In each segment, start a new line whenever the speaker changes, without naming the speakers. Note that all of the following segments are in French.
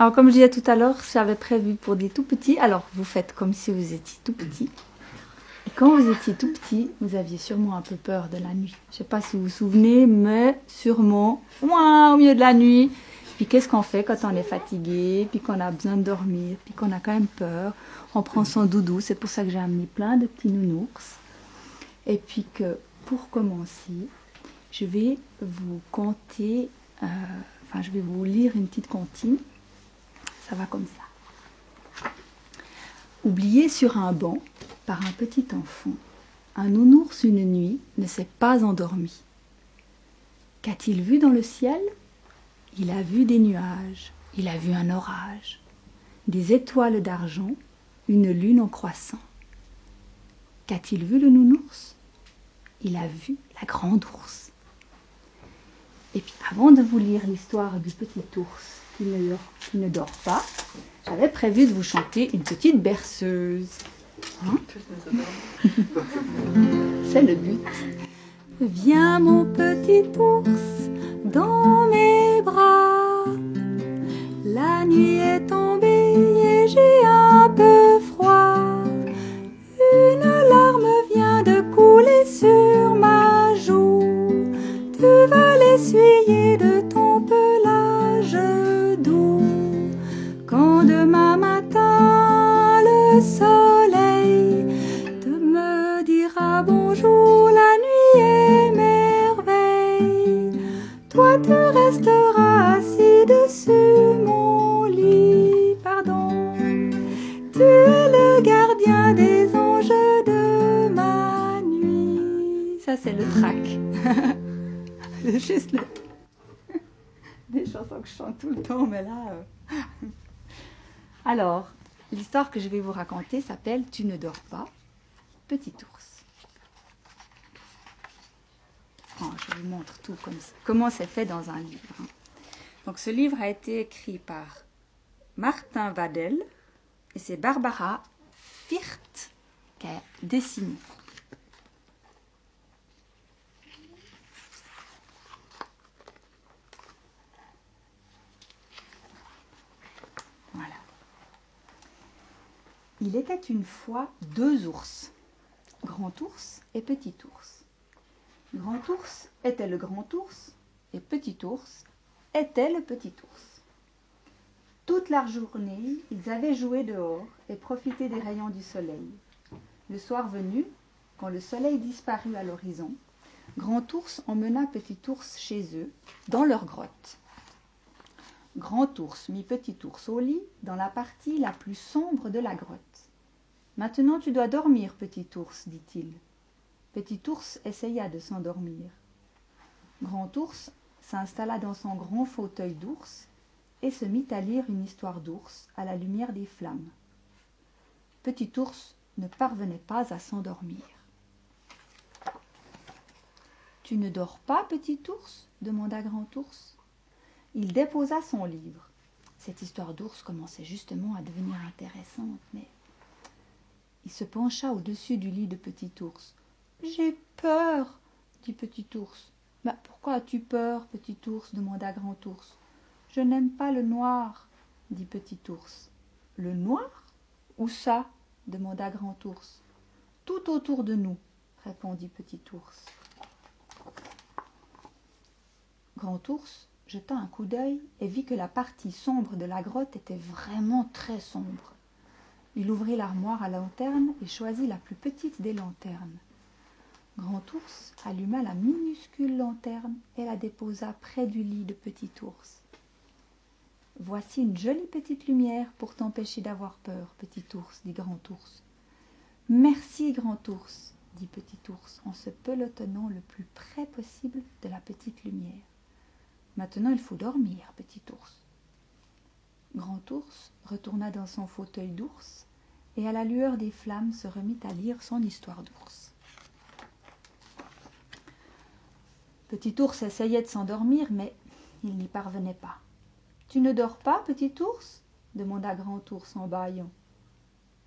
Alors, comme je disais tout à l'heure, j'avais prévu pour des tout petits. Alors, vous faites comme si vous étiez tout petit. Et quand vous étiez tout petit, vous aviez sûrement un peu peur de la nuit. Je ne sais pas si vous vous souvenez, mais sûrement, ouin, au milieu de la nuit. Puis qu'est-ce qu'on fait quand on est fatigué, puis qu'on a besoin de dormir, puis qu'on a quand même peur? On prend son doudou. C'est pour ça que j'ai amené plein de petits nounours. Et puis que, pour commencer, je vais vous conter, euh, enfin, je vais vous lire une petite comptine. Ça va comme ça. Oublié sur un banc par un petit enfant, un nounours une nuit ne s'est pas endormi. Qu'a-t-il vu dans le ciel? Il a vu des nuages, il a vu un orage, des étoiles d'argent, une lune en croissant. Qu'a-t-il vu le nounours? Il a vu la grande ours. Et puis avant de vous lire l'histoire du petit ours qui ne dort, qui ne dort pas, j'avais prévu de vous chanter une petite berceuse. Hein C'est le but. Viens mon petit ours dans mes bras. La nuit est tombée et j'ai un peu froid. Une Tu ne dors pas, petit ours. Oh, je vous montre tout comme ça. comment c'est fait dans un livre. hein. Donc, ce livre a été écrit par Martin Vadel et c'est Barbara Firth qui a dessiné. Voilà. Il était une fois deux ours, grand ours et petit ours. Grand ours était le grand ours et petit ours était le petit ours. Toute la journée, ils avaient joué dehors et profité des rayons du soleil. Le soir venu, quand le soleil disparut à l'horizon, Grand ours emmena Petit ours chez eux, dans leur grotte. Grand ours mit Petit ours au lit, dans la partie la plus sombre de la grotte. Maintenant tu dois dormir, Petit ours, dit-il. Petit ours essaya de s'endormir. Grand ours s'installa dans son grand fauteuil d'ours et se mit à lire une histoire d'ours à la lumière des flammes. Petit ours ne parvenait pas à s'endormir. Tu ne dors pas, petit ours? demanda Grand ours. Il déposa son livre. Cette histoire d'ours commençait justement à devenir intéressante, mais il se pencha au-dessus du lit de Petit ours. J'ai peur, dit Petit ours. Bah, pourquoi as-tu peur, Petit ours demanda Grand ours. Je n'aime pas le noir, dit Petit ours. Le noir? Où ça? demanda Grand ours. Tout autour de nous, répondit Petit ours. Grand ours jeta un coup d'œil et vit que la partie sombre de la grotte était vraiment très sombre. Il ouvrit l'armoire à lanterne et choisit la plus petite des lanternes. Grand ours alluma la minuscule lanterne et la déposa près du lit de Petit ours. Voici une jolie petite lumière pour t'empêcher d'avoir peur, Petit ours, dit Grand ours. Merci, Grand ours, dit Petit ours en se pelotonnant le plus près possible de la petite lumière. Maintenant il faut dormir, Petit ours. Grand ours retourna dans son fauteuil d'ours et à la lueur des flammes se remit à lire son histoire d'ours. Petit ours essayait de s'endormir, mais il n'y parvenait pas. Tu ne dors pas, petit ours? demanda Grand ours en bâillant.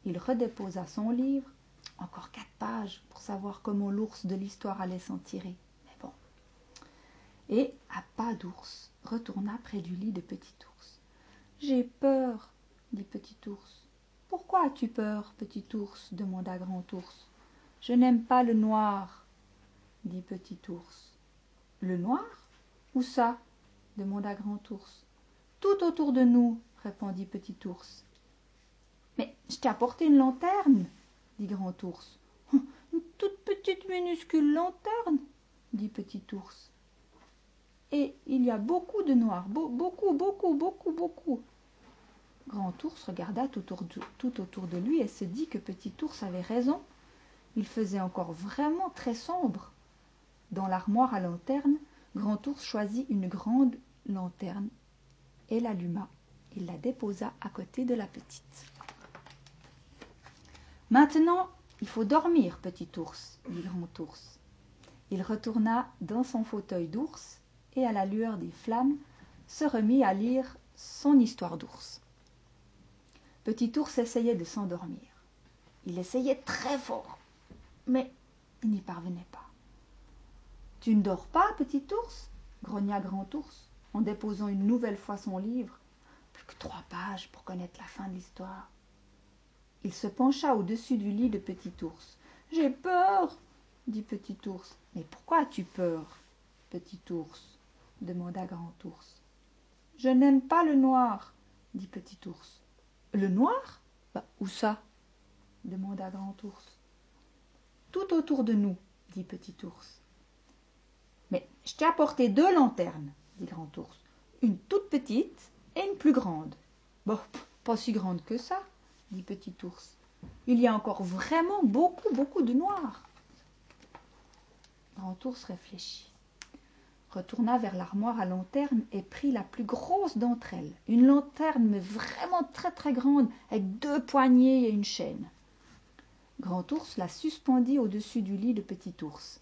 Il redéposa son livre, encore quatre pages pour savoir comment l'ours de l'histoire allait s'en tirer. Mais bon. Et, à pas d'ours, retourna près du lit de Petit ours. J'ai peur, dit Petit Ours. Pourquoi as-tu peur, Petit Ours demanda Grand Ours. Je n'aime pas le noir, dit Petit Ours. Le noir? Où ça? demanda Grand Ours. Tout autour de nous, répondit Petit Ours. Mais je t'ai apporté une lanterne, dit Grand Ours. Une toute petite minuscule lanterne, dit Petit Ours. Et il y a beaucoup de noir, beaucoup, beaucoup, beaucoup, beaucoup. Grand Ours regarda tout autour de lui et se dit que Petit Ours avait raison. Il faisait encore vraiment très sombre. Dans l'armoire à lanterne, Grand Ours choisit une grande lanterne et l'alluma. Il la déposa à côté de la petite. Maintenant, il faut dormir, petit ours, dit Grand Ours. Il retourna dans son fauteuil d'ours et à la lueur des flammes se remit à lire son histoire d'ours. Petit ours essayait de s'endormir. Il essayait très fort, mais il n'y parvenait pas. Tu ne dors pas, petit ours? grogna Grand Ours en déposant une nouvelle fois son livre. Plus que trois pages pour connaître la fin de l'histoire. Il se pencha au-dessus du lit de Petit Ours. J'ai peur, dit Petit Ours. Mais pourquoi as-tu peur, Petit Ours? demanda Grand Ours. Je n'aime pas le noir, dit Petit Ours. Le noir? Bah, Où ça? demanda Grand Ours. Tout autour de nous, dit Petit Ours. Mais je t'ai apporté deux lanternes, dit Grand Ours. Une toute petite et une plus grande. Bon, pas si grande que ça, dit Petit Ours. Il y a encore vraiment beaucoup, beaucoup de noir. Grand Ours réfléchit, retourna vers l'armoire à lanterne et prit la plus grosse d'entre elles, une lanterne mais vraiment très très grande, avec deux poignées et une chaîne. Grand Ours la suspendit au-dessus du lit de Petit Ours.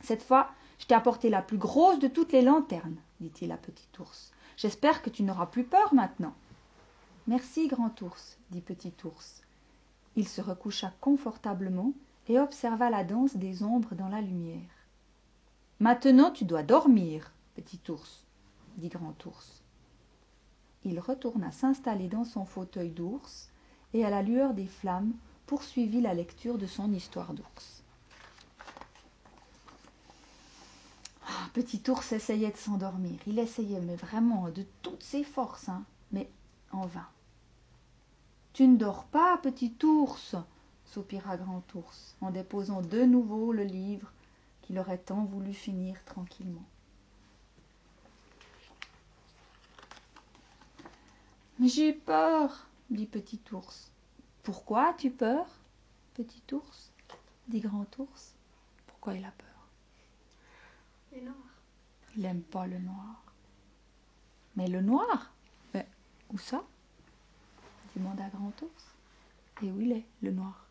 Cette fois, je t'ai apporté la plus grosse de toutes les lanternes, dit-il à Petit Ours. J'espère que tu n'auras plus peur maintenant. Merci, Grand Ours, dit Petit Ours. Il se recoucha confortablement et observa la danse des ombres dans la lumière. Maintenant tu dois dormir, Petit Ours, dit Grand Ours. Il retourna s'installer dans son fauteuil d'ours et à la lueur des flammes poursuivit la lecture de son histoire d'ours. Petit ours essayait de s'endormir. Il essayait, mais vraiment de toutes ses forces, hein. mais en vain. Tu ne dors pas, petit ours soupira Grand Ours, en déposant de nouveau le livre qu'il aurait tant voulu finir tranquillement. Mais j'ai peur, dit Petit Ours. Pourquoi as-tu peur, Petit Ours? dit Grand Ours. Pourquoi il a peur? Il n'aime pas le noir. Mais le noir? Mais où ça? demanda Grand Ours. Et où il est, le noir?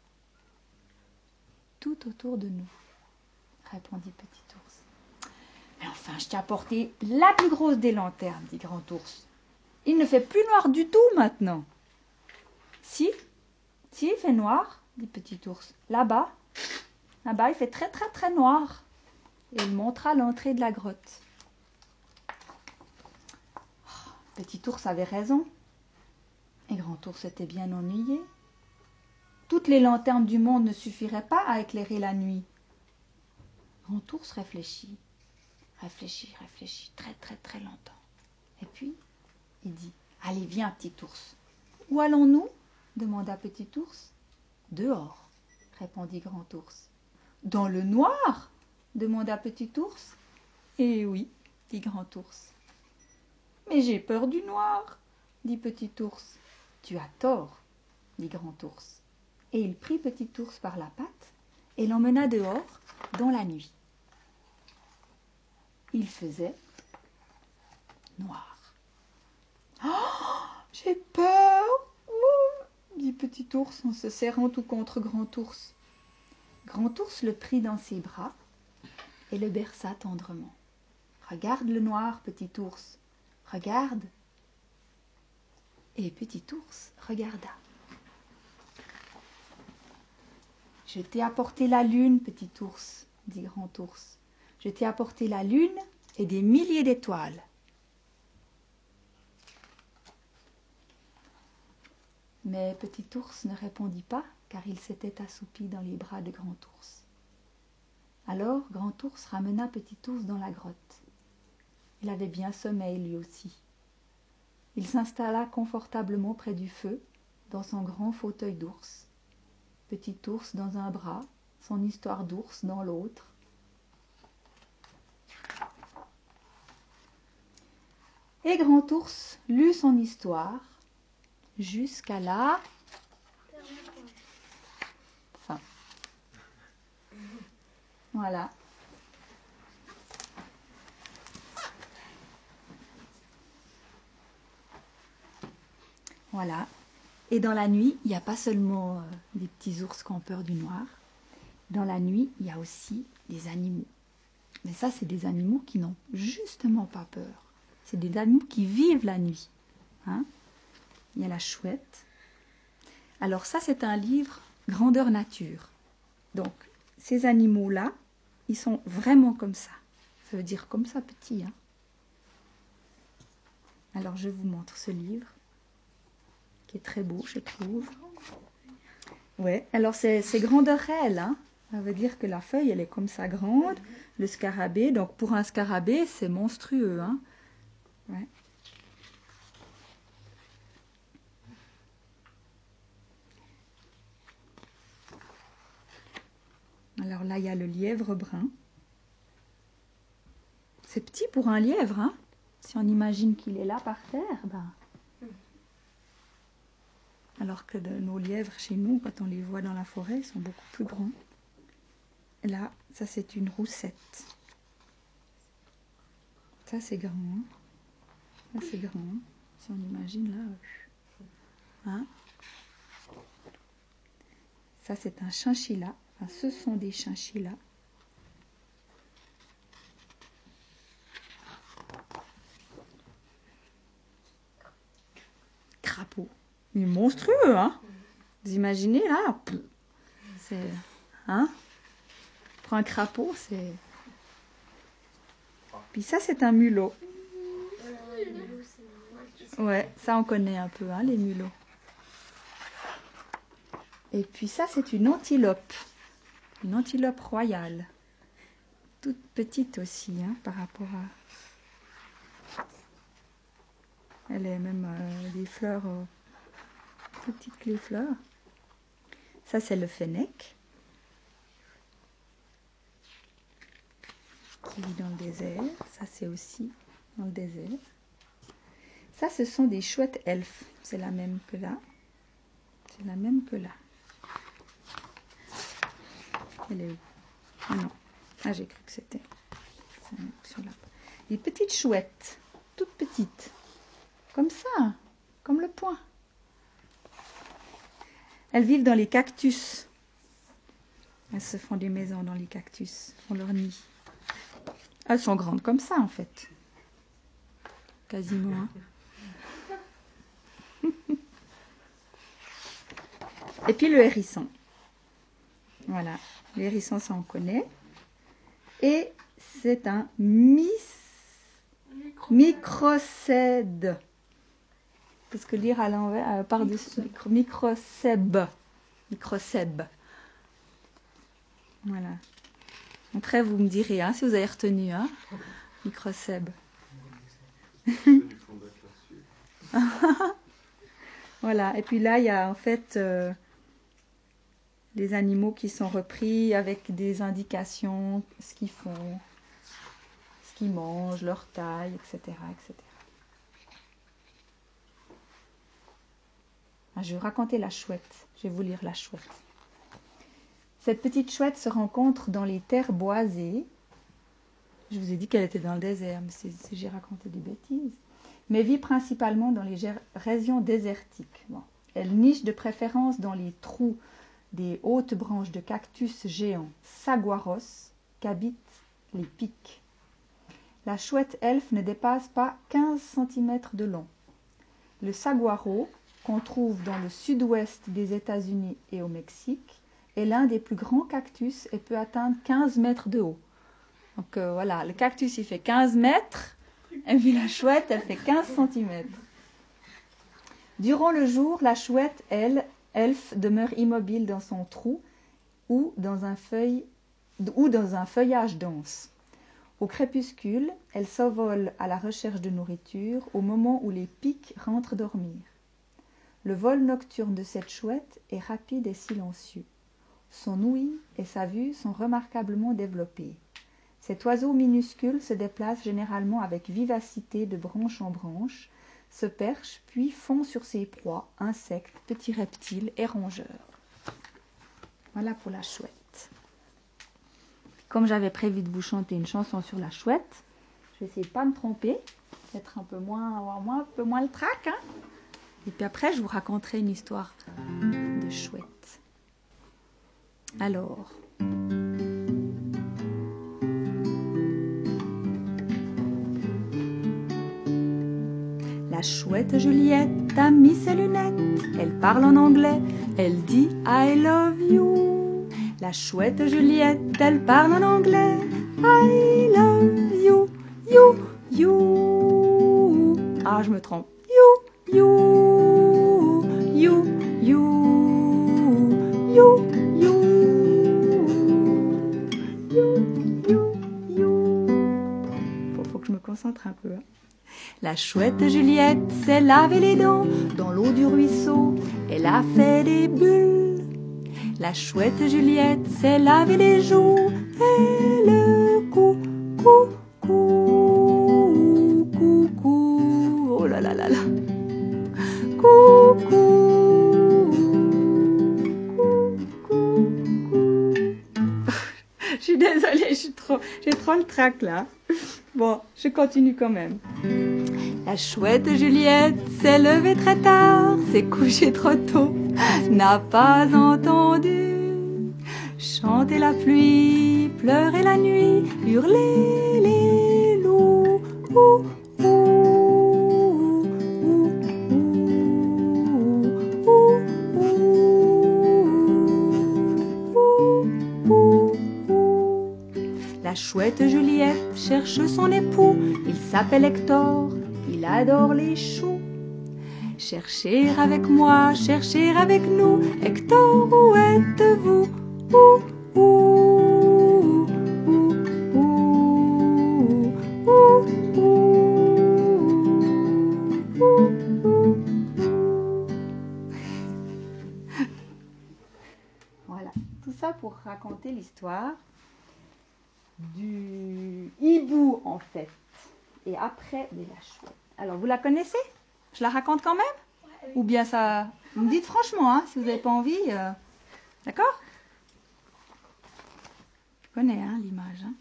Tout autour de nous, répondit Petit Ours. Mais enfin, je t'ai apporté la plus grosse des lanternes, dit Grand Ours. Il ne fait plus noir du tout maintenant. Si, si, il fait noir, dit Petit Ours. Là-bas, là-bas, il fait très très très noir. Et il montra l'entrée de la grotte. Petit ours avait raison. Et Grand ours était bien ennuyé. Toutes les lanternes du monde ne suffiraient pas à éclairer la nuit. Grand ours réfléchit, réfléchit, réfléchit très très très longtemps. Et puis, il dit Allez, viens, petit ours. Où allons-nous? demanda Petit ours. Dehors, répondit Grand ours. Dans le noir? demanda Petit ours. Eh oui, dit Grand ours. Mais j'ai peur du noir, dit Petit ours. Tu as tort, dit Grand ours. Et il prit Petit ours par la patte et l'emmena dehors dans la nuit. Il faisait noir. Oh, j'ai peur, dit Petit ours en se serrant tout contre Grand ours. Grand ours le prit dans ses bras et le berça tendrement. Regarde le noir, petit ours, Regarde. Et Petit Ours regarda. Je t'ai apporté la lune, Petit Ours, dit Grand Ours. Je t'ai apporté la lune et des milliers d'étoiles. Mais Petit Ours ne répondit pas, car il s'était assoupi dans les bras de Grand Ours. Alors Grand Ours ramena Petit Ours dans la grotte. Il avait bien sommeil lui aussi. Il s'installa confortablement près du feu, dans son grand fauteuil d'ours. Petit ours dans un bras, son histoire d'ours dans l'autre. Et Grand Ours lut son histoire jusqu'à la fin. Voilà. Voilà. Et dans la nuit, il n'y a pas seulement euh, des petits ours qui ont peur du noir. Dans la nuit, il y a aussi des animaux. Mais ça, c'est des animaux qui n'ont justement pas peur. C'est des animaux qui vivent la nuit. Hein il y a la chouette. Alors ça, c'est un livre grandeur nature. Donc, ces animaux-là, ils sont vraiment comme ça. Ça veut dire comme ça petit. Hein Alors, je vous montre ce livre qui est très beau, je trouve. Ouais, alors c'est grandeur réelle, hein. Ça veut dire que la feuille, elle est comme ça grande. Le scarabée, donc pour un scarabée, c'est monstrueux, hein. Ouais. Alors là, il y a le lièvre brun. C'est petit pour un lièvre, hein Si on imagine qu'il est là par terre, ben, alors que nos lièvres chez nous, quand on les voit dans la forêt, ils sont beaucoup plus grands. Là, ça c'est une roussette. Ça c'est grand. Hein. Ça c'est grand. Hein. Si on imagine là. Hein ça c'est un chinchilla. Enfin, ce sont des chinchillas. Crapaud. Il est monstrueux, hein Vous imaginez, là C'est... Hein Pour un crapaud, c'est... Puis ça, c'est un mulot. Ouais, ça, on connaît un peu, hein, les mulots. Et puis ça, c'est une antilope. Une antilope royale. Toute petite aussi, hein, par rapport à... Elle est même euh, des fleurs... Euh, petites clés fleurs. Ça, c'est le fennec. Qui vit dans le désert. Ça, c'est aussi dans le désert. Ça, ce sont des chouettes elfes. C'est la même que là. C'est la même que là. Elle est où? Ah non. Ah, j'ai cru que c'était. Des petites chouettes. Toutes petites. Comme ça. Comme le poing. Elles vivent dans les cactus. Elles se font des maisons dans les cactus, font leur nid. Elles sont grandes comme ça en fait. Quasiment. Hein. Et puis le hérisson. Voilà, le hérisson ça on connaît. Et c'est un mis... microcède parce que lire à l'envers, euh, par-dessus, microcèbe. Microcèbe. Voilà. Après, vous me direz hein, si vous avez retenu. Hein microcèbe. voilà. Et puis là, il y a en fait euh, des animaux qui sont repris avec des indications, ce qu'ils font, ce qu'ils mangent, leur taille, etc. etc. je vais raconter la chouette. Je vais vous lire la chouette. Cette petite chouette se rencontre dans les terres boisées. Je vous ai dit qu'elle était dans le désert, mais j'ai raconté des bêtises. Mais vit principalement dans les régions désertiques. Elle niche de préférence dans les trous des hautes branches de cactus géants saguaros qu'habitent les pics. La chouette elfe ne dépasse pas 15 cm de long. Le saguaro, qu'on trouve dans le sud-ouest des États-Unis et au Mexique, est l'un des plus grands cactus et peut atteindre 15 mètres de haut. Donc euh, voilà, le cactus il fait 15 mètres, et puis la chouette elle fait 15 cm. Durant le jour, la chouette, elle, elfe, demeure immobile dans son trou ou dans un, ou dans un feuillage dense. Au crépuscule, elle s'envole à la recherche de nourriture au moment où les pics rentrent dormir. Le vol nocturne de cette chouette est rapide et silencieux. Son ouïe et sa vue sont remarquablement développées. Cet oiseau minuscule se déplace généralement avec vivacité de branche en branche, se perche puis fond sur ses proies, insectes, petits reptiles et rongeurs. Voilà pour la chouette. Comme j'avais prévu de vous chanter une chanson sur la chouette, je vais essayer de pas me tromper, être un peu moins, avoir un peu moins le trac. Hein et puis après, je vous raconterai une histoire de chouette. Alors. La chouette Juliette a mis ses lunettes, elle parle en anglais, elle dit I love you. La chouette Juliette, elle parle en anglais, I love you, you, you. Ah, je me trompe. You, you, Hein. La chouette Juliette s'est lavé les dents dans l'eau du ruisseau. Elle a fait des bulles. La chouette Juliette s'est lavé les joues. Et le cou, cou, cou, cou, cou. Oh là là là là. Je suis désolée, je suis trop, j'ai trop le trac là. Bon, je continue quand même. La chouette Juliette s'est levée très tard, s'est couchée trop tôt, n'a pas entendu chanter la pluie, pleurer la nuit, hurler les loups. La chouette Juliette cherche son époux, il s'appelle Hector, il adore les choux. Cherchez avec moi, cherchez avec nous, Hector, où êtes-vous? Ouh, ouh. Voilà, tout ça pour raconter l'histoire du hibou en fait, et après de la chouette. Alors vous la connaissez? Je la raconte quand même? Ou bien ça Vous me dites franchement, hein, si vous n'avez pas envie. euh, D'accord? Je connais hein, l'image. hein.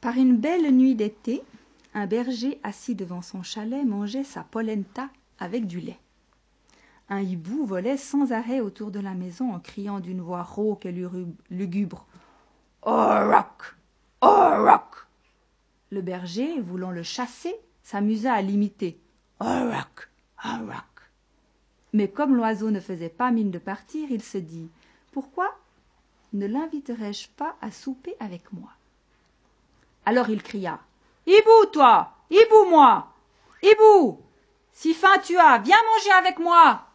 Par une belle nuit d'été, un berger assis devant son chalet mangeait sa polenta avec du lait. Un hibou volait sans arrêt autour de la maison en criant d'une voix rauque et luru- Orok Orok Le berger, voulant le chasser, s'amusa à l'imiter. Orok Orok Mais comme l'oiseau ne faisait pas mine de partir, il se dit Pourquoi ne l'inviterais-je pas à souper avec moi? Alors il cria Hibou, toi! Hibou, moi! Hibou! Si faim tu as, viens manger avec moi!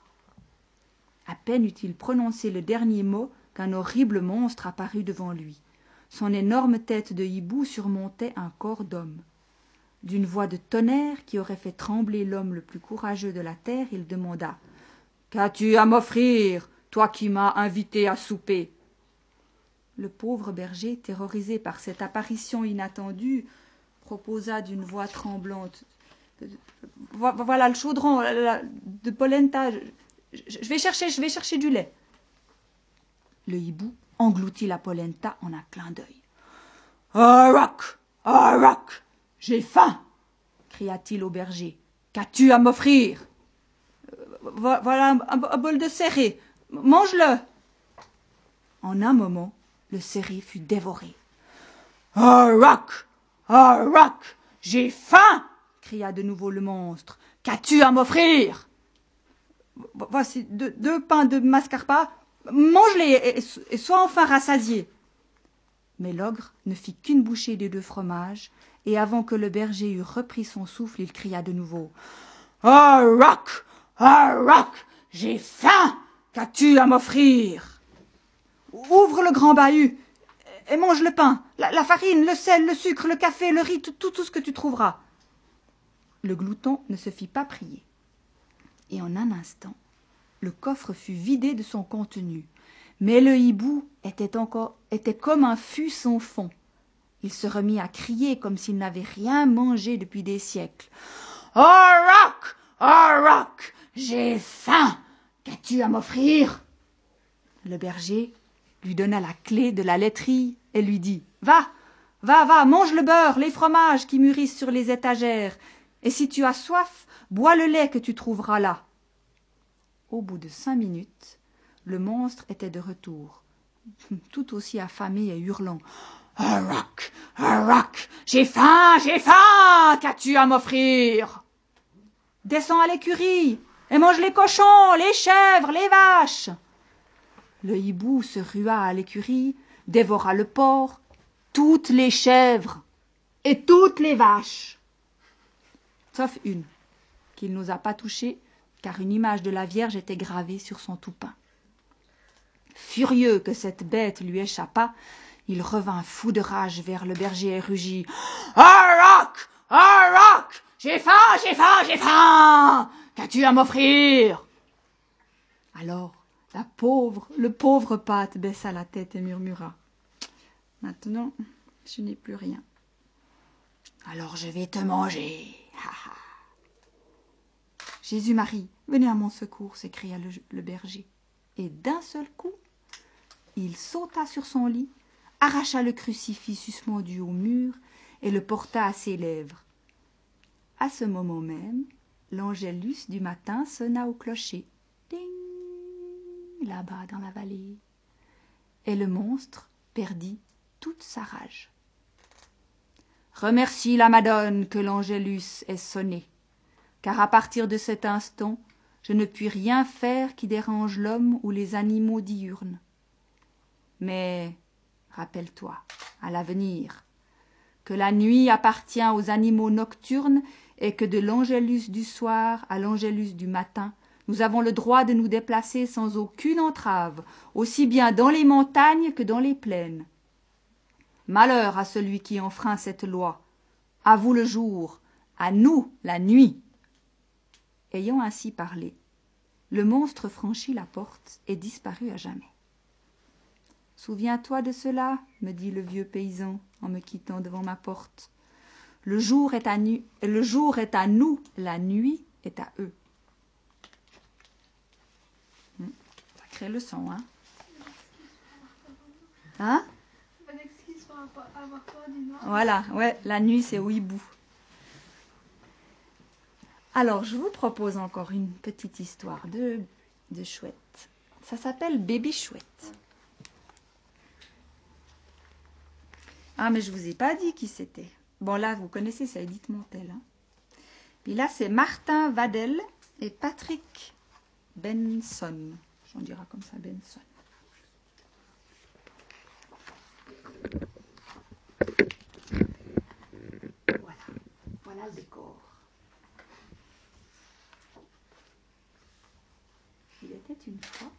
À peine eut-il prononcé le dernier mot qu'un horrible monstre apparut devant lui. Son énorme tête de hibou surmontait un corps d'homme. D'une voix de tonnerre qui aurait fait trembler l'homme le plus courageux de la terre, il demanda Qu'as-tu à m'offrir, toi qui m'as invité à souper? Le pauvre berger, terrorisé par cette apparition inattendue, proposa d'une voix tremblante Vo- Voilà le chaudron de polenta. Je vais chercher, je vais chercher du lait. Le hibou engloutit la polenta en un clin d'œil. Arak Arak J'ai faim cria-t-il au berger. Qu'as-tu à m'offrir? Euh, vo- Voilà un, un- un bol de serré. Mange-le En un moment, le serré fut dévoré. Arak Arak J'ai faim cria de nouveau le monstre. Qu'as-tu à m'offrir? Vo- Voici deux, pains de mascarpone. Mange-les et, sois enfin rassasié. Mais l'ogre ne fit qu'une bouchée des deux fromages, et avant que le berger eût repris son souffle, il cria de nouveau rock Oh, rock J'ai faim Qu'as-tu à m'offrir? Ouvre le grand bahut et mange le pain, la, farine, le sel, le sucre, le café, le riz, tout, tout ce que tu trouveras. Le glouton ne se fit pas prier. Et en un instant, le coffre fut vidé de son contenu. Mais le hibou était encore était comme un fût sans fond. Il se remit à crier comme s'il n'avait rien mangé depuis des siècles. Oh rock Oh rock J'ai faim Qu'as-tu à m'offrir? Le berger lui donna la clé de la laiterie et lui dit Va, va, va, mange le beurre, les fromages qui mûrissent sur les étagères, et si tu as soif, bois le lait que tu trouveras là. Au bout de cinq minutes, le monstre était de retour, tout aussi affamé et hurlant. Un rock, j'ai faim, j'ai faim, qu'as-tu à m'offrir? Descends à l'écurie et mange les cochons, les chèvres, les vaches. Le hibou se rua à l'écurie, dévora le porc, toutes les chèvres et toutes les vaches, sauf une, qu'il n'osa pas toucher, car une image de la Vierge était gravée sur son toupin. Furieux que cette bête lui échappât, il revint fou de rage vers le berger et rugit. Rock! Ah rock! J'ai faim, j'ai faim, j'ai faim! Qu'as-tu à m'offrir? Alors la pauvre, le pauvre pâte baissa la tête et murmura. Maintenant, je n'ai plus rien. Alors je vais te manger. Jésus-Marie, venez à mon secours, s'écria le, berger. Et d'un seul coup, il sauta sur son lit, arracha le crucifix suspendu au mur et le porta à ses lèvres. À ce moment même, l'angélus du matin sonna au clocher là-bas dans la vallée. Et le monstre perdit toute sa rage. Remercie la Madone que l'Angélus ait sonné, car à partir de cet instant, je ne puis rien faire qui dérange l'homme ou les animaux diurnes. Mais rappelle-toi, à l'avenir, que la nuit appartient aux animaux nocturnes et que de l'Angélus du soir à l'Angélus du matin, nous avons le droit de nous déplacer sans aucune entrave, aussi bien dans les montagnes que dans les plaines. Malheur à celui qui enfreint cette loi. À vous le jour, à nous la nuit. Ayant ainsi parlé, le monstre franchit la porte et disparut à jamais. Souviens-toi de cela, me dit le vieux paysan en me quittant devant ma porte. Le jour est à, nu le jour est à nous, la nuit est à eux. le son, hein Hein? Voilà, ouais, la nuit c'est hibou. Alors, je vous propose encore une petite histoire de, chouette. Ça s'appelle Bébé Chouette. Ah, mais je vous ai pas dit qui c'était. Bon, là, vous connaissez, c'est Edith Montel. Hein. Puis là, c'est Martin Vadel et Patrick Benson. On dira comme ça Benson. Voilà, voilà le décor. Il une fois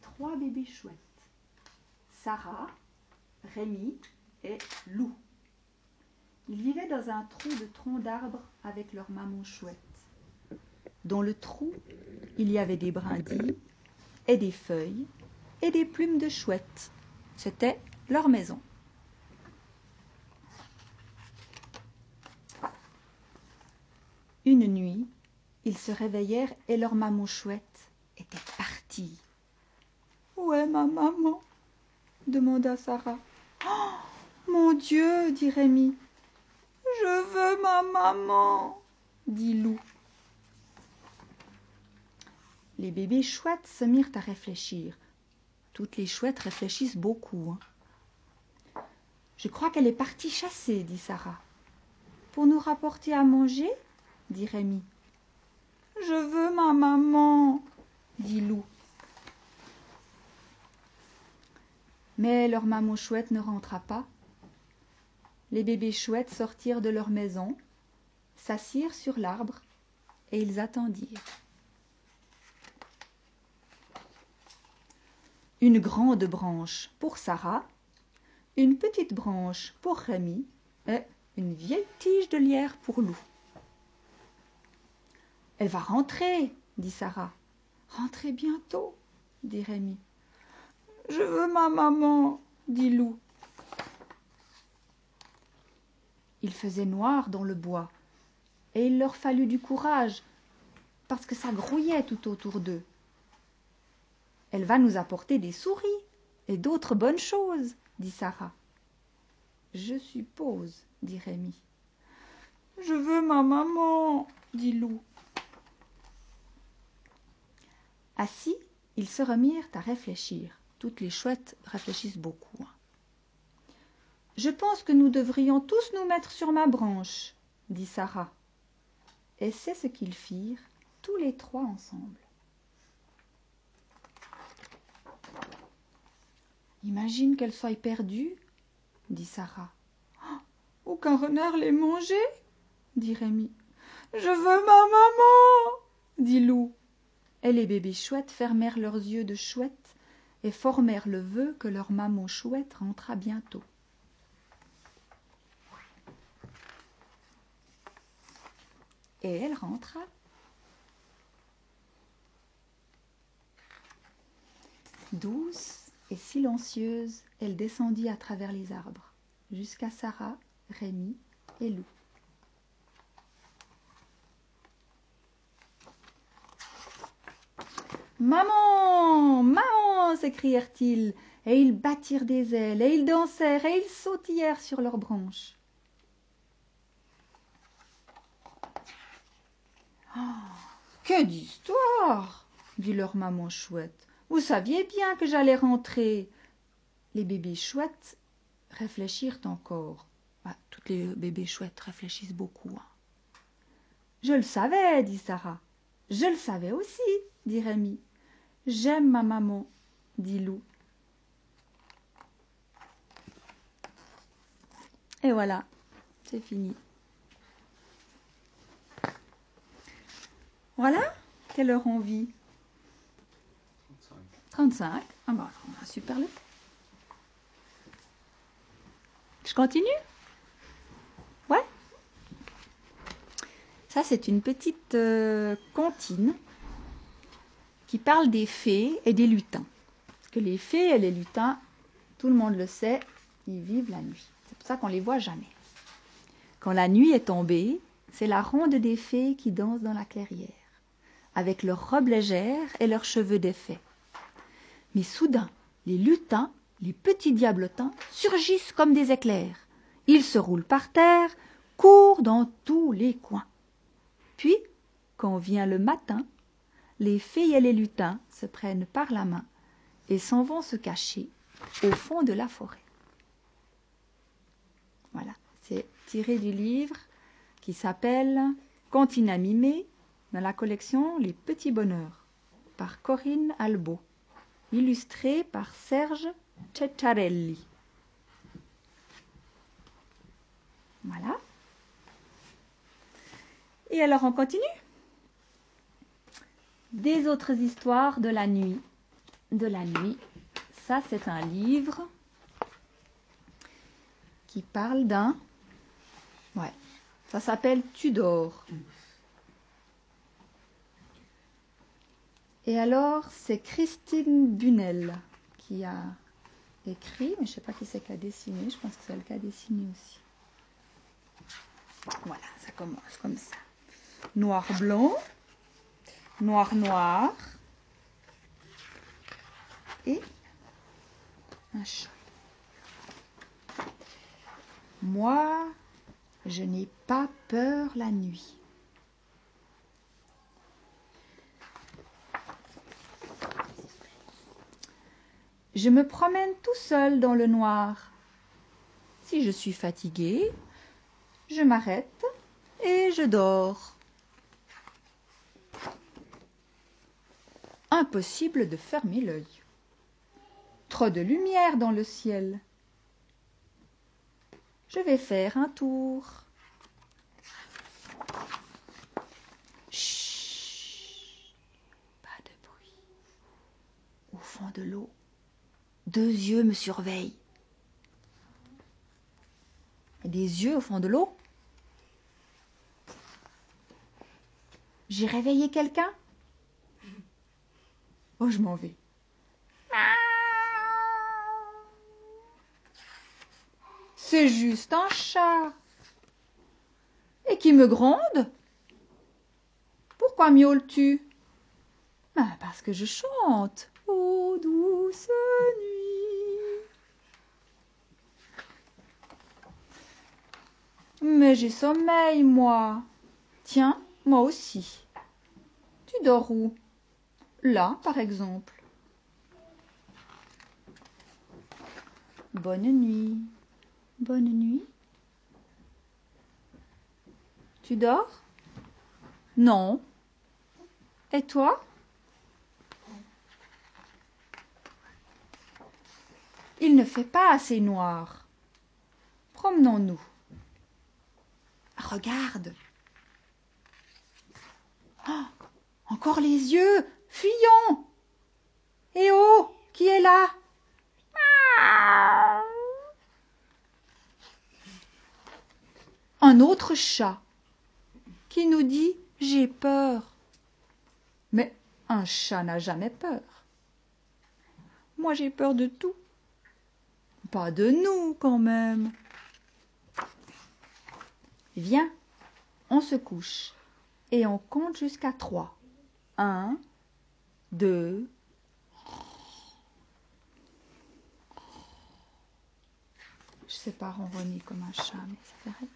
trois bébés chouettes. Sarah, Rémi et Lou. Ils vivaient dans un trou de tronc d'arbre avec leur maman chouette. Dans le trou, il y avait des brindilles et des feuilles et des plumes de chouette. C'était leur maison. Une nuit, ils se réveillèrent et leur maman chouette était partie. Où est ma maman demanda Sarah. Oh, mon Dieu, dit Rémi. Je veux ma maman, dit Lou. Les bébés chouettes se mirent à réfléchir. Toutes les chouettes réfléchissent beaucoup. Hein. Je crois qu'elle est partie chasser, dit Sarah. Pour nous rapporter à manger dit Rémi. Je veux ma maman, dit Lou. Mais leur maman chouette ne rentra pas. Les bébés chouettes sortirent de leur maison, s'assirent sur l'arbre et ils attendirent. Une grande branche pour Sarah, une petite branche pour Rémi et une vieille tige de lierre pour Lou. Elle va rentrer, dit Sarah. Rentrer bientôt, dit Rémi. Je veux ma maman, dit Lou. Il faisait noir dans le bois, et il leur fallut du courage, parce que ça grouillait tout autour d'eux. Elle va nous apporter des souris et d'autres bonnes choses, dit Sarah. Je suppose, dit Rémi. Je veux ma maman, dit Lou. Assis, ils se remirent à réfléchir. Toutes les chouettes réfléchissent beaucoup. Hein. Je pense que nous devrions tous nous mettre sur ma branche, dit Sarah. Et c'est ce qu'ils firent, tous les trois ensemble. Imagine qu'elle soit perdue, dit Sarah. Oh, aucun renard l'ait mangée, dit Rémi. Je veux ma maman, dit Lou. Et les bébés chouettes fermèrent leurs yeux de chouette et formèrent le vœu que leur maman chouette rentrât bientôt. Et elle rentra. Douce et silencieuse, elle descendit à travers les arbres, jusqu'à Sarah, Rémi et Maman Maman s'écrièrent-ils, et ils battirent des ailes, et ils dansèrent, et ils sautillèrent sur leurs branches. Ah, que d'histoire dit leur maman chouette. Vous saviez bien que j'allais rentrer. Les bébés chouettes réfléchirent encore. Bah, toutes les bébés chouettes réfléchissent beaucoup. Hein. Je le savais, dit Sarah. Je le savais aussi, dit Rémi. J'aime ma maman, dit Lou. Et voilà, c'est fini. Voilà, quelle heure on vit? 35. Ah bah, on a super le Je continue? Ouais Ça, c'est une petite euh, cantine qui parle des fées et des lutins. Parce que les fées et les lutins, tout le monde le sait, ils vivent la nuit. C'est pour ça qu'on les voit jamais. Quand la nuit est tombée, c'est la ronde des fées qui dansent dans la clairière, avec leurs robes légères et leurs cheveux défaits. Mais soudain, les lutins, les petits diablotins, surgissent comme des éclairs. Ils se roulent par terre, courent dans tous les coins. Puis, quand vient le matin, les fées et les lutins se prennent par la main et s'en vont se cacher au fond de la forêt. Voilà, c'est tiré du livre qui s'appelle Contina mimé dans la collection Les Petits Bonheurs par Corinne Albo illustré par Serge Ceccarelli. Voilà. Et alors on continue? Des autres histoires de la nuit. De la nuit. Ça c'est un livre qui parle d'un... Ouais. Ça s'appelle Tudor. Et alors, c'est Christine Bunel qui a écrit, mais je ne sais pas qui c'est qui a dessiné, je pense que c'est elle qui a dessiné aussi. Voilà, ça commence comme ça. Noir-blanc, noir-noir et un chat. Moi, je n'ai pas peur la nuit. Je me promène tout seul dans le noir. Si je suis fatigué, je m'arrête et je dors. impossible de fermer l'œil. Trop de lumière dans le ciel. Je vais faire un tour. Chut. Pas de bruit. Au fond de l'eau deux yeux me surveillent. Des yeux au fond de l'eau. J'ai réveillé quelqu'un? Oh, je m'en vais. C'est juste un chat. Et qui me gronde? Pourquoi miaules-tu? Ah, Parce que je chante. Ô douce nuit. Mais j'ai sommeil, moi. Tiens, moi aussi. Tu dors où? Là, par exemple. Bonne nuit. Bonne nuit. Tu dors? Non. Et toi? Il ne fait pas assez noir. Promenons-nous. Regarde. Oh, encore les yeux. Fuyons. Eh oh, qui est là? Un autre chat qui nous dit j'ai peur. Mais un chat n'a jamais peur. Moi j'ai peur de tout. Pas de nous quand même. Viens, on se couche et on compte jusqu'à trois. Un, deux. Je sais pas ronronner comme un chat, mais ça fait rien.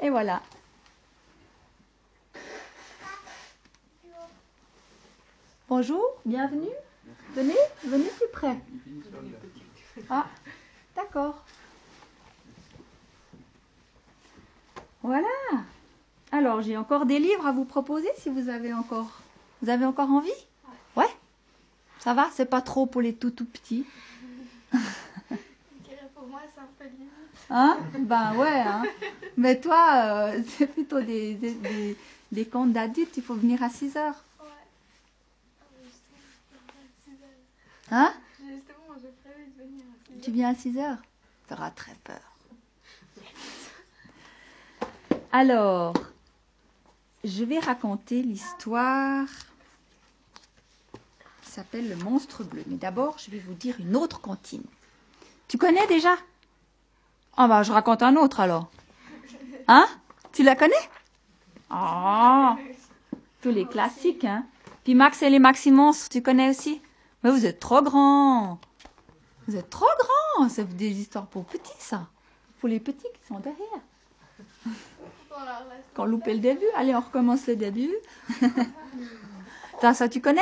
Et voilà. Bonjour, bienvenue. Venez, venez plus près. Ah, d'accord. Voilà. Alors, j'ai encore des livres à vous proposer si vous avez encore. Vous avez encore envie? Ouais Ça va? C'est pas trop pour les tout tout petits
Pour moi, c'est un peu limite.
Hein? Ben ouais. Hein. Mais toi, euh, c'est plutôt des, des, des, des contes d'adultes. Il faut venir à 6 heures.
Ouais. Mais justement, je préfère à 6 heures.
Hein?
Justement, je préfère de venir à 6 heures.
Tu viens à 6 heures? Tu auras très peur. Alors, je vais raconter l'histoire qui s'appelle Le monstre bleu. Mais d'abord, je vais vous dire une autre comptine. Tu connais déjà? Ah bah, je raconte un autre alors. Hein? Tu la connais? Ah Tous les classiques, hein Puis Max et les Maximons, tu connais aussi? Mais vous êtes trop grands Vous êtes trop grands C'est des histoires pour petits, ça. Pour les petits qui sont derrière. Qu'on loupait le début. Allez, on recommence le début. Ça, tu connais?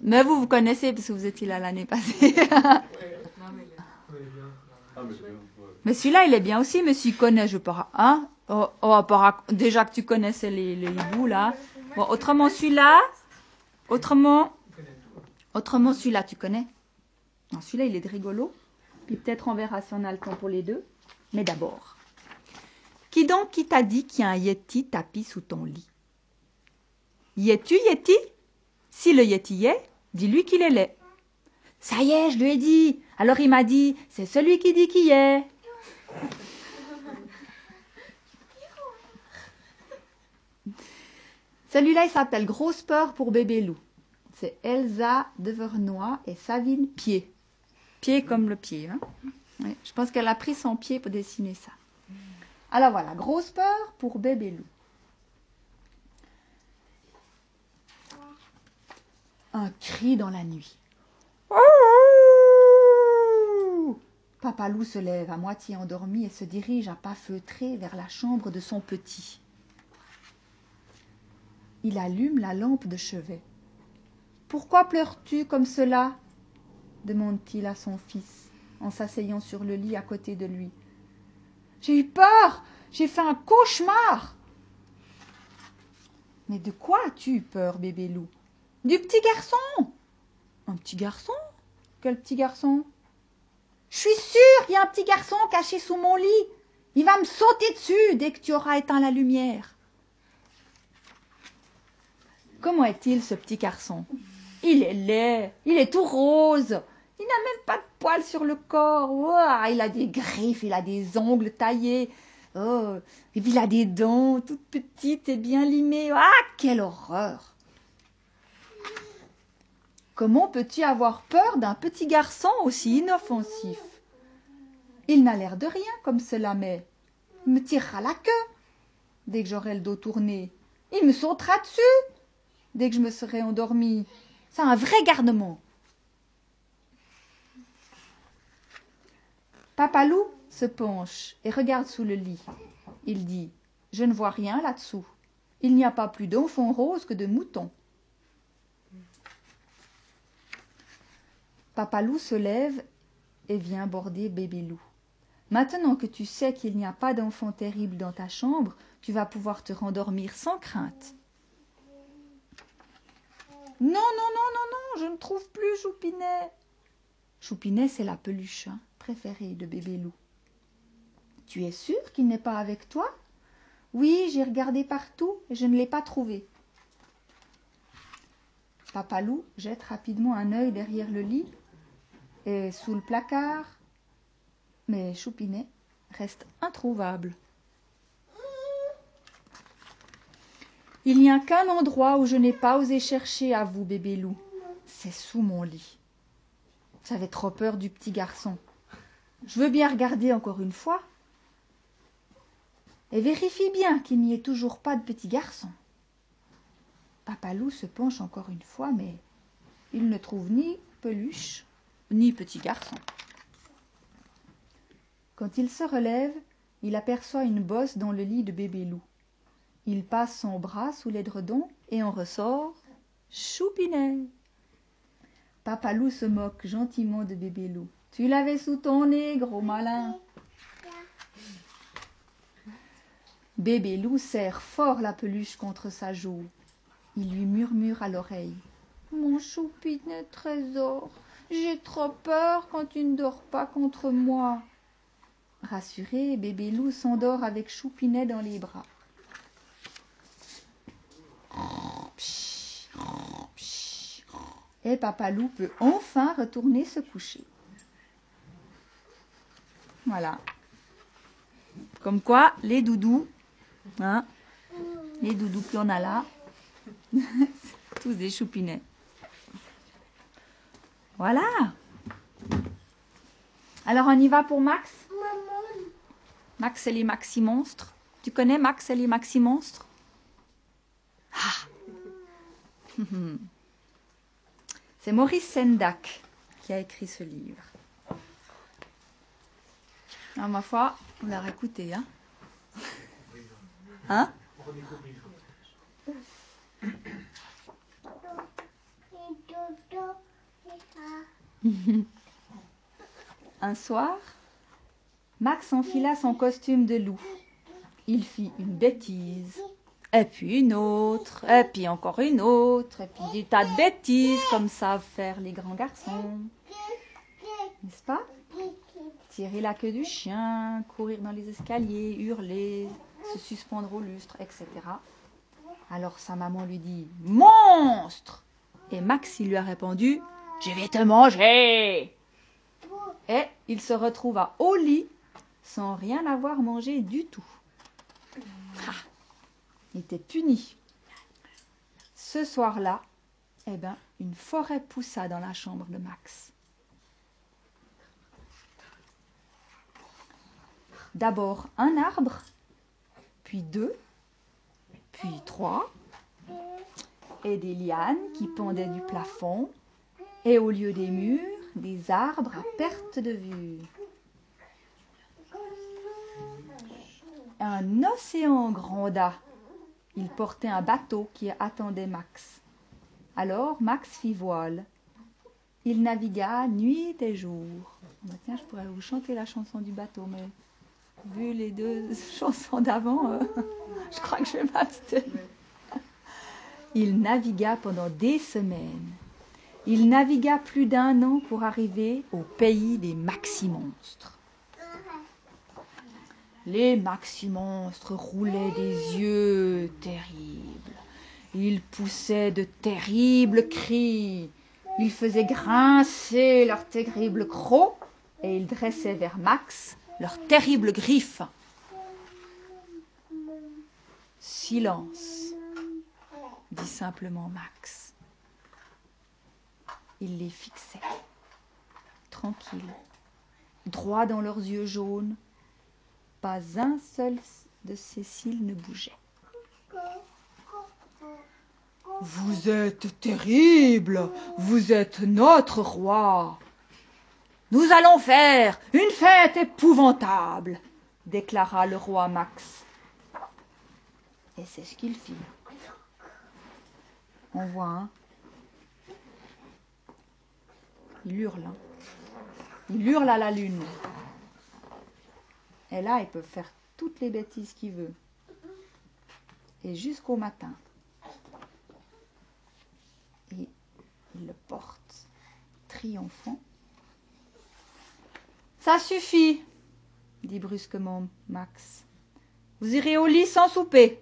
Mais vous, vous connaissez parce que vous étiez là l'année passée. mais celui-là, il est bien aussi, mais s'il connaît, je ra- Hein? Oh, oh, Déjà que tu connaissais les, les hiboux, là. Bon, autrement, celui-là... Autrement... Autrement, celui-là, tu connais? Celui-là, il est de rigolo. Puis peut-être on verra si on a le temps pour les deux. Mais d'abord... Qui donc qui t'a dit qu'il y a un Yeti tapis sous ton lit? Y es-tu Yeti Si le Yeti y est, dis-lui qu'il est laid. Ça y est, je lui ai dit. Alors il m'a dit, c'est celui qui dit qu'il y est. Celui-là, il s'appelle Grosse peur pour bébé loup. C'est Elsa Devernois et Savine Pied. Pied comme le pied. Hein? Je pense qu'elle a pris son pied pour dessiner ça. Alors voilà, grosse peur pour bébé loup. Un cri dans la nuit. Papa loup se lève à moitié endormi et se dirige à pas feutrés vers la chambre de son petit. Il allume la lampe de chevet. Pourquoi pleures-tu comme cela? demande-t-il à son fils en s'asseyant sur le lit à côté de lui. J'ai eu peur. J'ai fait un cauchemar. Mais de quoi as-tu eu peur, bébé loup? Du petit garçon. Un petit garçon? Quel petit garçon? Je suis sûre, il y a un petit garçon caché sous mon lit. Il va me sauter dessus dès que tu auras éteint la lumière. Comment est-il ce petit garçon? Il est laid, il est tout rose, il n'a même pas de poils sur le corps. Il a des griffes, il a des ongles taillés. Oh, et puis il a des dents toutes petites et bien limées. Ah, quelle horreur Comment peux-tu avoir peur d'un petit garçon aussi inoffensif? Il n'a l'air de rien comme cela, mais il me tirera la queue dès que j'aurai le dos tourné. Il me sautera dessus dès que je me serai endormie. C'est un vrai garnement. Papalou se penche et regarde sous le lit. Il dit Je ne vois rien là-dessous. Il n'y a pas plus d'enfants roses que de moutons. Papalou se lève et vient border bébé loup. Maintenant que tu sais qu'il n'y a pas d'enfant terrible dans ta chambre, tu vas pouvoir te rendormir sans crainte. Non, non, non, non, non, je ne trouve plus Choupinet. Choupinet, c'est la peluche hein, préférée de bébé loup. Tu es sûr qu'il n'est pas avec toi? Oui, j'ai regardé partout et je ne l'ai pas trouvé. Papalou jette rapidement un œil derrière le lit et sous le placard, mais Choupinet reste introuvable. Il n'y a qu'un endroit où je n'ai pas osé chercher à vous, bébé loup. C'est sous mon lit. J'avais trop peur du petit garçon. Je veux bien regarder encore une fois. Et vérifie bien qu'il n'y ait toujours pas de petit garçon. Papalou se penche encore une fois, mais il ne trouve ni peluche, ni petit garçon. Quand il se relève, il aperçoit une bosse dans le lit de bébé loup. Il passe son bras sous l'édredon et en ressort Choupinet. Papalou se moque gentiment de bébé loup. Tu l'avais sous ton nez, gros malin. Bébé loup serre fort la peluche contre sa joue. Il lui murmure à l'oreille. Mon choupinet trésor, j'ai trop peur quand tu ne dors pas contre moi. Rassuré, bébé loup s'endort avec Choupinet dans les bras. Et Papalou peut enfin retourner se coucher. Voilà. Comme quoi, les doudous, hein, les doudous qu'on a là, tous des choupinets. Voilà. Alors on y va pour Max? Max et les maxi monstres. Tu connais Max et les maxi monstres? Ah. C'est Maurice Sendak qui a écrit ce livre. Ah, ma foi, on l'a réécouté, hein Hein? Un soir, Max enfila son costume de loup. Il fit une bêtise, et puis une autre, et puis encore une autre, et puis des tas de bêtises comme savent faire les grands garçons. N'est-ce pas? Tirer la queue du chien, courir dans les escaliers, hurler, se suspendre au lustre, etc. Alors sa maman lui dit Monstre Et Max lui a répondu Je vais te manger Et il se retrouva au lit sans rien avoir mangé du tout. Il était puni. Ce soir-là, eh ben, une forêt poussa dans la chambre de Max. D'abord un arbre, puis deux, puis trois, et des lianes qui pendaient du plafond, et au lieu des murs, des arbres à perte de vue. Un océan gronda. Il portait un bateau qui attendait Max. Alors Max fit voile. Il navigua nuit et jour. Tiens, je pourrais vous chanter la chanson du bateau, mais vu les deux chansons d'avant, euh, je crois que je vais m'abstenir. Il navigua pendant des semaines. Il navigua plus d'un an pour arriver au pays des maxi-monstres. Les maxi-monstres roulaient des yeux terribles. Ils poussaient de terribles cris. Ils faisaient grincer leurs terribles crocs et ils dressaient vers Max leurs terribles griffes. Silence, dit simplement Max. Il les fixait, tranquille, droit dans leurs yeux jaunes. Pas un seul de ses cils ne bougeait. Vous êtes terrible, vous êtes notre roi. Nous allons faire une fête épouvantable, déclara le roi Max. Et c'est ce qu'il fit. On voit, hein Il hurle. hein. Il hurle à la lune. Et là, il peut faire toutes les bêtises qu'il veut. Et jusqu'au matin. Il le porte, triomphant. Ça suffit, dit brusquement Max. Vous irez au lit sans souper.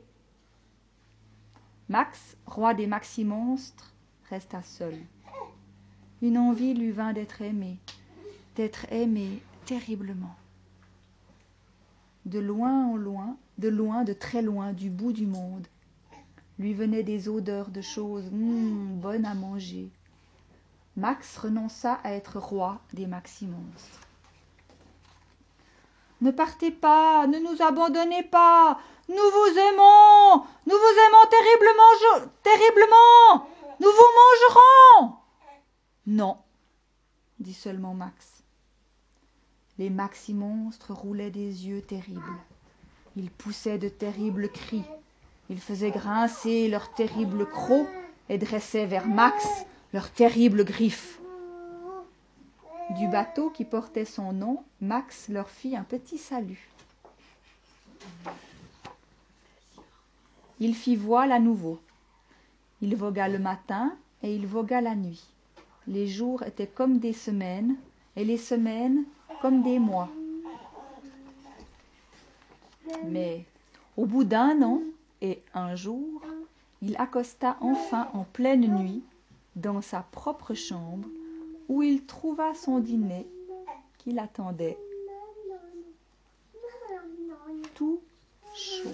Max, roi des maxi-monstres, resta seul. Une envie lui vint d'être aimé, d'être aimé terriblement. De loin en loin, de loin, de très loin, du bout du monde, lui venaient des odeurs de choses hum, bonnes à manger. Max renonça à être roi des maxi-monstres. Ne partez pas, ne nous abandonnez pas. Nous vous aimons, nous vous aimons terriblement, terriblement. Nous vous mangerons. Non, dit seulement Max. Les maxi-monstres roulaient des yeux terribles. Ils poussaient de terribles cris. Ils faisaient grincer leurs terribles crocs et dressaient vers Max leurs terribles griffes. Du bateau qui portait son nom, Max leur fit un petit salut. Il fit voile à nouveau. Il vogua le matin et il vogua la nuit. Les jours étaient comme des semaines et les semaines comme des mois. Mais au bout d'un an et un jour, il accosta enfin en pleine nuit dans sa propre chambre où il trouva son dîner qui l'attendait tout chaud.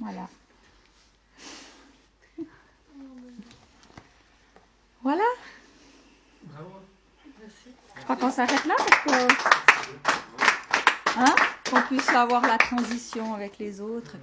Voilà. Voilà.
Bravo. Merci.
Je crois qu'on s'arrête là que. Hein Qu'on puisse avoir la transition avec les autres.